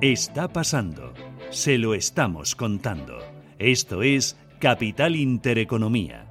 Está pasando. Se lo estamos contando. Esto es Capital Intereconomía.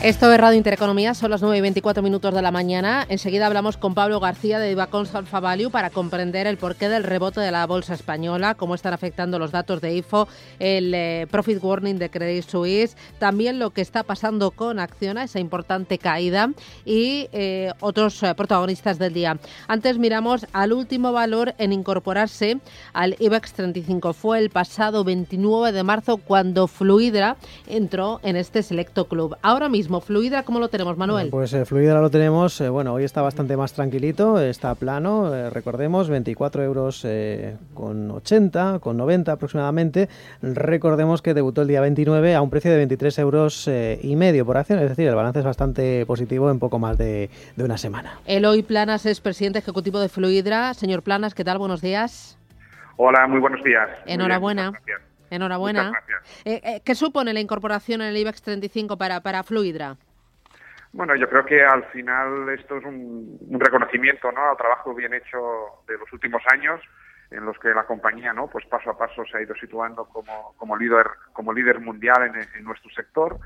Esto es Radio Intereconomía, son las 9 y 24 minutos de la mañana. Enseguida hablamos con Pablo García de Divacons Alpha Value para comprender el porqué del rebote de la bolsa española, cómo están afectando los datos de IFO, el eh, profit warning de Credit Suisse, también lo que está pasando con Acciona, esa importante caída, y eh, otros eh, protagonistas del día. Antes miramos al último valor en incorporarse al IBEX 35. Fue el pasado 29 de marzo cuando Fluidra entró en este selecto club. Ahora mismo, Fluidra, ¿cómo lo tenemos, Manuel? Pues eh, Fluidra lo tenemos, eh, bueno, hoy está bastante más tranquilito, está plano, eh, recordemos, 24 euros eh, con 80, con 90 aproximadamente. Recordemos que debutó el día 29 a un precio de 23 euros eh, y medio por acción, es decir, el balance es bastante positivo en poco más de, de una semana. Eloy Planas es presidente ejecutivo de Fluidra. Señor Planas, ¿qué tal? Buenos días. Hola, muy buenos días. Muy bien, Enhorabuena. Eh, eh, ¿Qué supone la incorporación en el IBEX 35 para, para Fluidra? Bueno, yo creo que al final esto es un, un reconocimiento ¿no? al trabajo bien hecho de los últimos años en los que la compañía no pues paso a paso se ha ido situando como, como líder como líder mundial en, en nuestro sector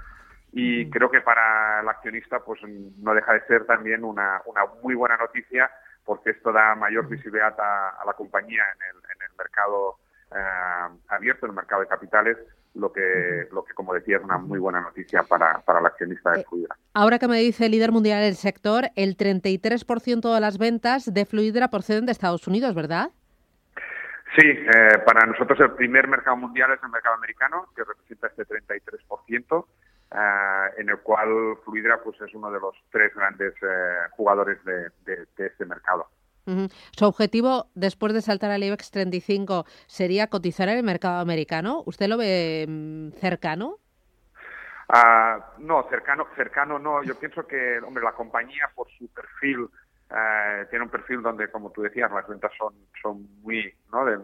y creo que para el accionista pues no deja de ser también una, una muy buena noticia porque esto da mayor visibilidad a, a la compañía en el, en el mercado eh, abierto, en el mercado de capitales, lo que, lo que como decía es una muy buena noticia para, para el accionista de Eh, Fluidra. Ahora que me dice el líder mundial del sector, el 33% de las ventas de Fluidra proceden de Estados Unidos, ¿verdad? Sí, eh, para nosotros el primer mercado mundial es el mercado americano, que representa este 33%, eh, en el cual Fluidra pues, es uno de los tres grandes eh, jugadores de, de- de este mercado. Su objetivo, después de saltar al IBEX 35, sería cotizar en el mercado americano. ¿Usted lo ve mm, cercano? Ah, no, cercano, cercano no. Yo pienso que, hombre, la compañía por su perfil eh, tiene un perfil donde, como tú decías, las ventas son, son muy, ¿no? De-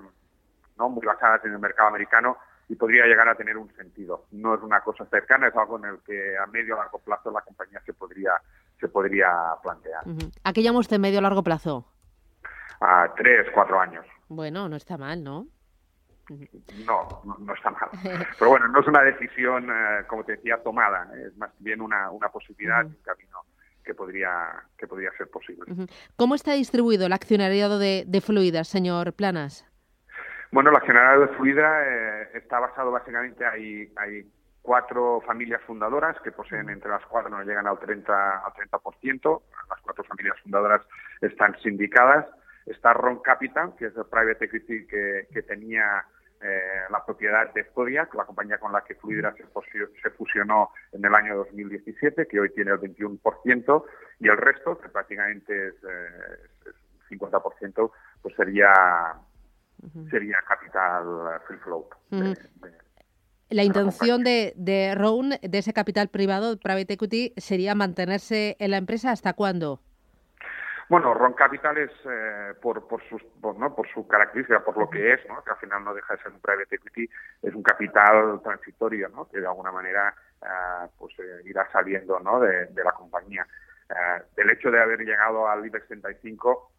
¿no? muy basadas en el mercado americano y podría llegar a tener un sentido. No es una cosa cercana, es algo en el que a medio o largo plazo la compañía se podría, se podría plantear. ¿A qué llama usted medio o largo plazo? A tres, cuatro años. Bueno, no está mal, ¿no? No, no, no está mal. Pero bueno, no es una decisión, eh, como te decía, tomada. Es más bien una, una posibilidad, un camino que podría, que podría ser posible. ¿Cómo está distribuido el accionariado de, de Fluidra, señor Planas? Bueno, el accionariado de Fluidra eh, está basado básicamente, hay, hay cuatro familias fundadoras que poseen entre las cuatro no llegan al 30, al 30%. Las cuatro familias fundadoras están sindicadas. Está Ron Capital, que es el private equity que, que tenía eh, la propiedad de Zodiac, la compañía con la que Fluidra se, fusio- se fusionó en el año 2017, que hoy tiene el 21%, y el resto, que prácticamente es, eh, es- es 50%, pues sería sería capital free float. de- La intención de, de Rowan, de ese capital privado, private equity, sería mantenerse en la empresa hasta cuándo? Bueno, Ron Capital es eh, por, por, sus, por, ¿no? por su característica, por lo que es, ¿no? que al final no deja de ser un private equity, es un capital transitorio, ¿no? que de alguna manera eh, pues eh, irá saliendo de, la compañía. Eh, el hecho de haber llegado al IBEX 35,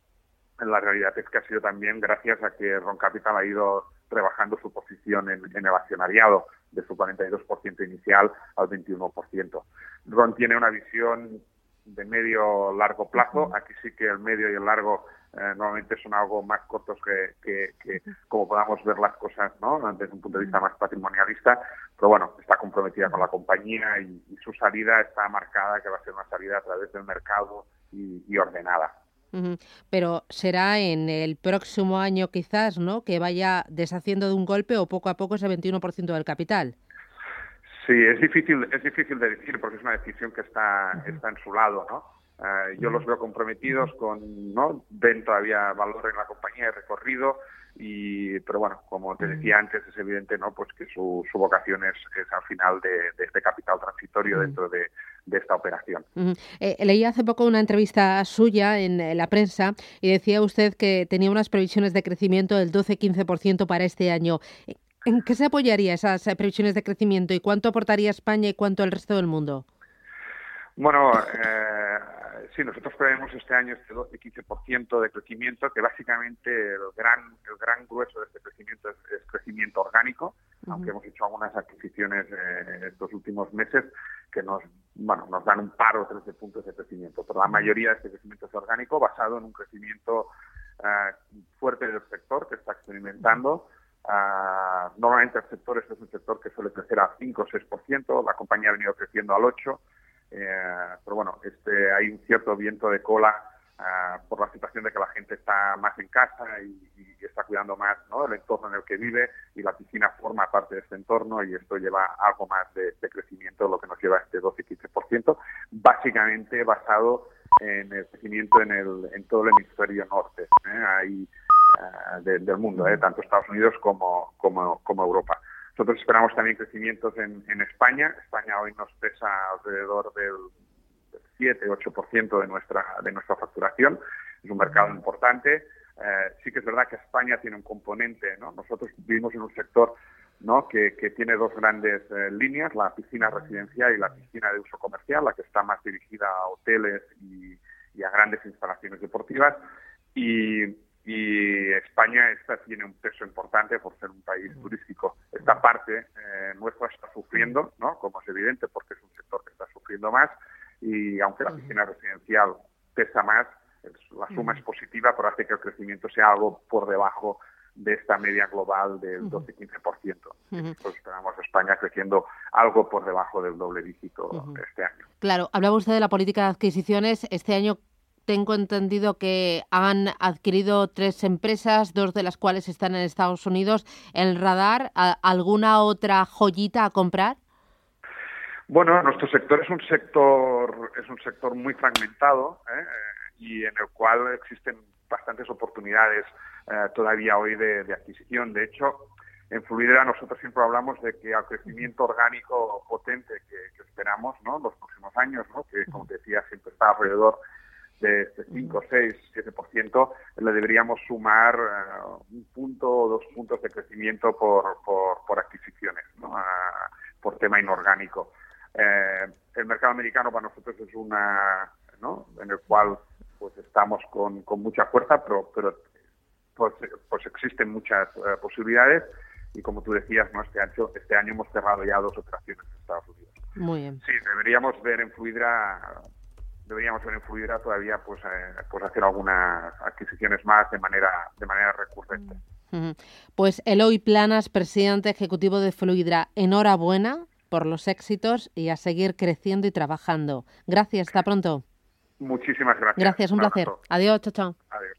la realidad es que ha sido también gracias a que Ron Capital ha ido rebajando su posición en, en el accionariado de su 42% inicial al 21%. Ron tiene una visión de medio largo plazo. Aquí sí que el medio y el largo eh, normalmente son algo más cortos que, que, que como podamos ver las cosas ¿no? desde un punto de vista más patrimonialista. Pero bueno, está comprometida con la compañía y, y su salida está marcada que va a ser una salida a través del mercado y, y ordenada. Pero será en el próximo año quizás, ¿no? Que vaya deshaciendo de un golpe o poco a poco ese 21% del capital. Sí, es difícil, es difícil de decir porque es una decisión que está, está en su lado, ¿no? Eh, yo los veo comprometidos con, ¿no? Ven todavía valor en la compañía de recorrido y, pero bueno, como te decía antes, es evidente, ¿no? Pues que su, su vocación es, es al final de, este capital transitorio dentro de, de esta operación. Eh, leí hace poco una entrevista suya en la prensa y decía usted que tenía unas previsiones de crecimiento del 12-15% para este año. ¿En qué se apoyaría esas eh, previsiones de crecimiento y cuánto aportaría España y cuánto el resto del mundo? Bueno, eh, sí, nosotros prevemos este año este 12-15% de crecimiento, que básicamente el gran, el gran grueso de este crecimiento es, crecimiento orgánico, aunque hemos hecho algunas adquisiciones en estos últimos meses que nos, bueno, nos dan un par o tres de puntos de crecimiento. Pero la mayoría de este crecimiento es orgánico, basado en un crecimiento eh, fuerte del sector que está experimentando Uh, normalmente el sector es un sector que suele crecer a 5 o 6%, la compañía ha venido creciendo al 8%, eh, pero bueno, este, hay un cierto viento de cola uh, por la situación de que la gente está más en casa y, está cuidando más el entorno en el que vive y la piscina forma parte de este entorno y esto lleva algo más de, crecimiento, lo que nos lleva a este 12-15%, básicamente basado en el crecimiento en, el, en todo el hemisferio norte. ¿eh? Eh, del mundo, eh, tanto Estados Unidos como, como, como, Europa. Nosotros esperamos también crecimientos en, en España. España hoy nos pesa alrededor del 7-8% de nuestra, de nuestra facturación. Es un mercado importante. Eh, sí que es verdad que España tiene un componente, ¿no? Nosotros vivimos en un sector ¿no? que, que tiene dos grandes líneas, la piscina residencial y la piscina de uso comercial, la que está más dirigida a hoteles y, y a grandes instalaciones deportivas. Y, y España esta tiene un peso importante por ser un país turístico. Esta parte eh, nuestra está sufriendo, ¿no? como es evidente, porque es un sector que está sufriendo más y aunque la piscina residencial pesa más, la suma es positiva, pero hace que el crecimiento sea algo por debajo de esta media global del 12-15%. Pues esperamos España creciendo algo por debajo del doble dígito este año. Claro, hablaba usted de la política de adquisiciones. Este año tengo entendido que han adquirido tres empresas, dos de las cuales están en Estados Unidos. ¿El radar, alguna otra joyita a comprar? Bueno, nuestro sector es un sector es un sector muy fragmentado ¿eh? y en el cual existen bastantes oportunidades eh, todavía hoy de, adquisición. De hecho, en Fluidera nosotros siempre hablamos de que al crecimiento orgánico potente que, esperamos, ¿no? Los próximos años, ¿no? Que como decía siempre está alrededor de este 5, 6, 7%, le deberíamos sumar eh, un punto o dos puntos de crecimiento por, por, adquisiciones, por tema inorgánico. Eh, el mercado americano para nosotros es una, ¿no? en el cual pues estamos con, con mucha fuerza, pero, pero pues, pues existen muchas eh, posibilidades y como tú decías, ¿no? este, año, este año hemos cerrado ya dos operaciones en Estados Unidos. Muy bien. Sí, deberíamos ver en Fluidra deberíamos ver en Fluidra todavía pues, eh, pues hacer algunas adquisiciones más de manera, de manera recurrente. Pues Eloy Planas, presidente ejecutivo de Fluidra, enhorabuena por los éxitos y a seguir creciendo y trabajando. Gracias, hasta pronto. Muchísimas gracias. Gracias, un placer. Adiós, chao, chao. Adiós.